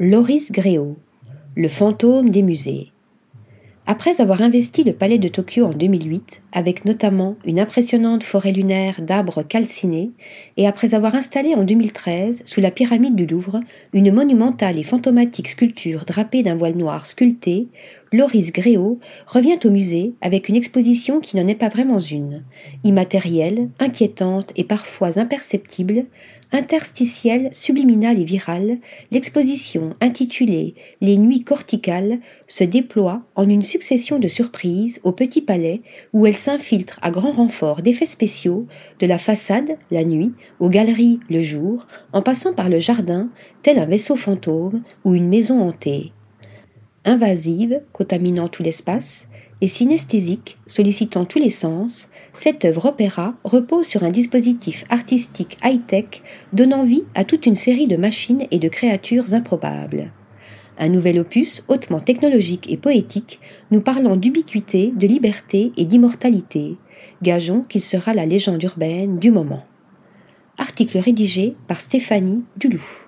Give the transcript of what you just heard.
Loris Gréau, le fantôme des musées. Après avoir investi le palais de Tokyo en 2008, avec notamment une impressionnante forêt lunaire d'arbres calcinés, et après avoir installé en 2013, sous la pyramide du Louvre, une monumentale et fantomatique sculpture drapée d'un voile noir sculpté, Loris Gréau revient au musée avec une exposition qui n'en est pas vraiment une, immatérielle, inquiétante et parfois imperceptible, interstitielle, subliminale et virale, l'exposition intitulée Les Nuits corticales se déploie en une succession de surprises au Petit Palais où elle s'infiltre à grand renfort d'effets spéciaux de la façade, la nuit, aux galeries, le jour, en passant par le jardin, tel un vaisseau fantôme ou une maison hantée. Invasive, contaminant tout l'espace, et synesthésique, sollicitant tous les sens, cette œuvre opéra repose sur un dispositif artistique high-tech donnant vie à toute une série de machines et de créatures improbables. Un nouvel opus hautement technologique et poétique, nous parlant d'ubiquité, de liberté et d'immortalité. Gageons qu'il sera la légende urbaine du moment. Article rédigé par Stéphanie Duloup.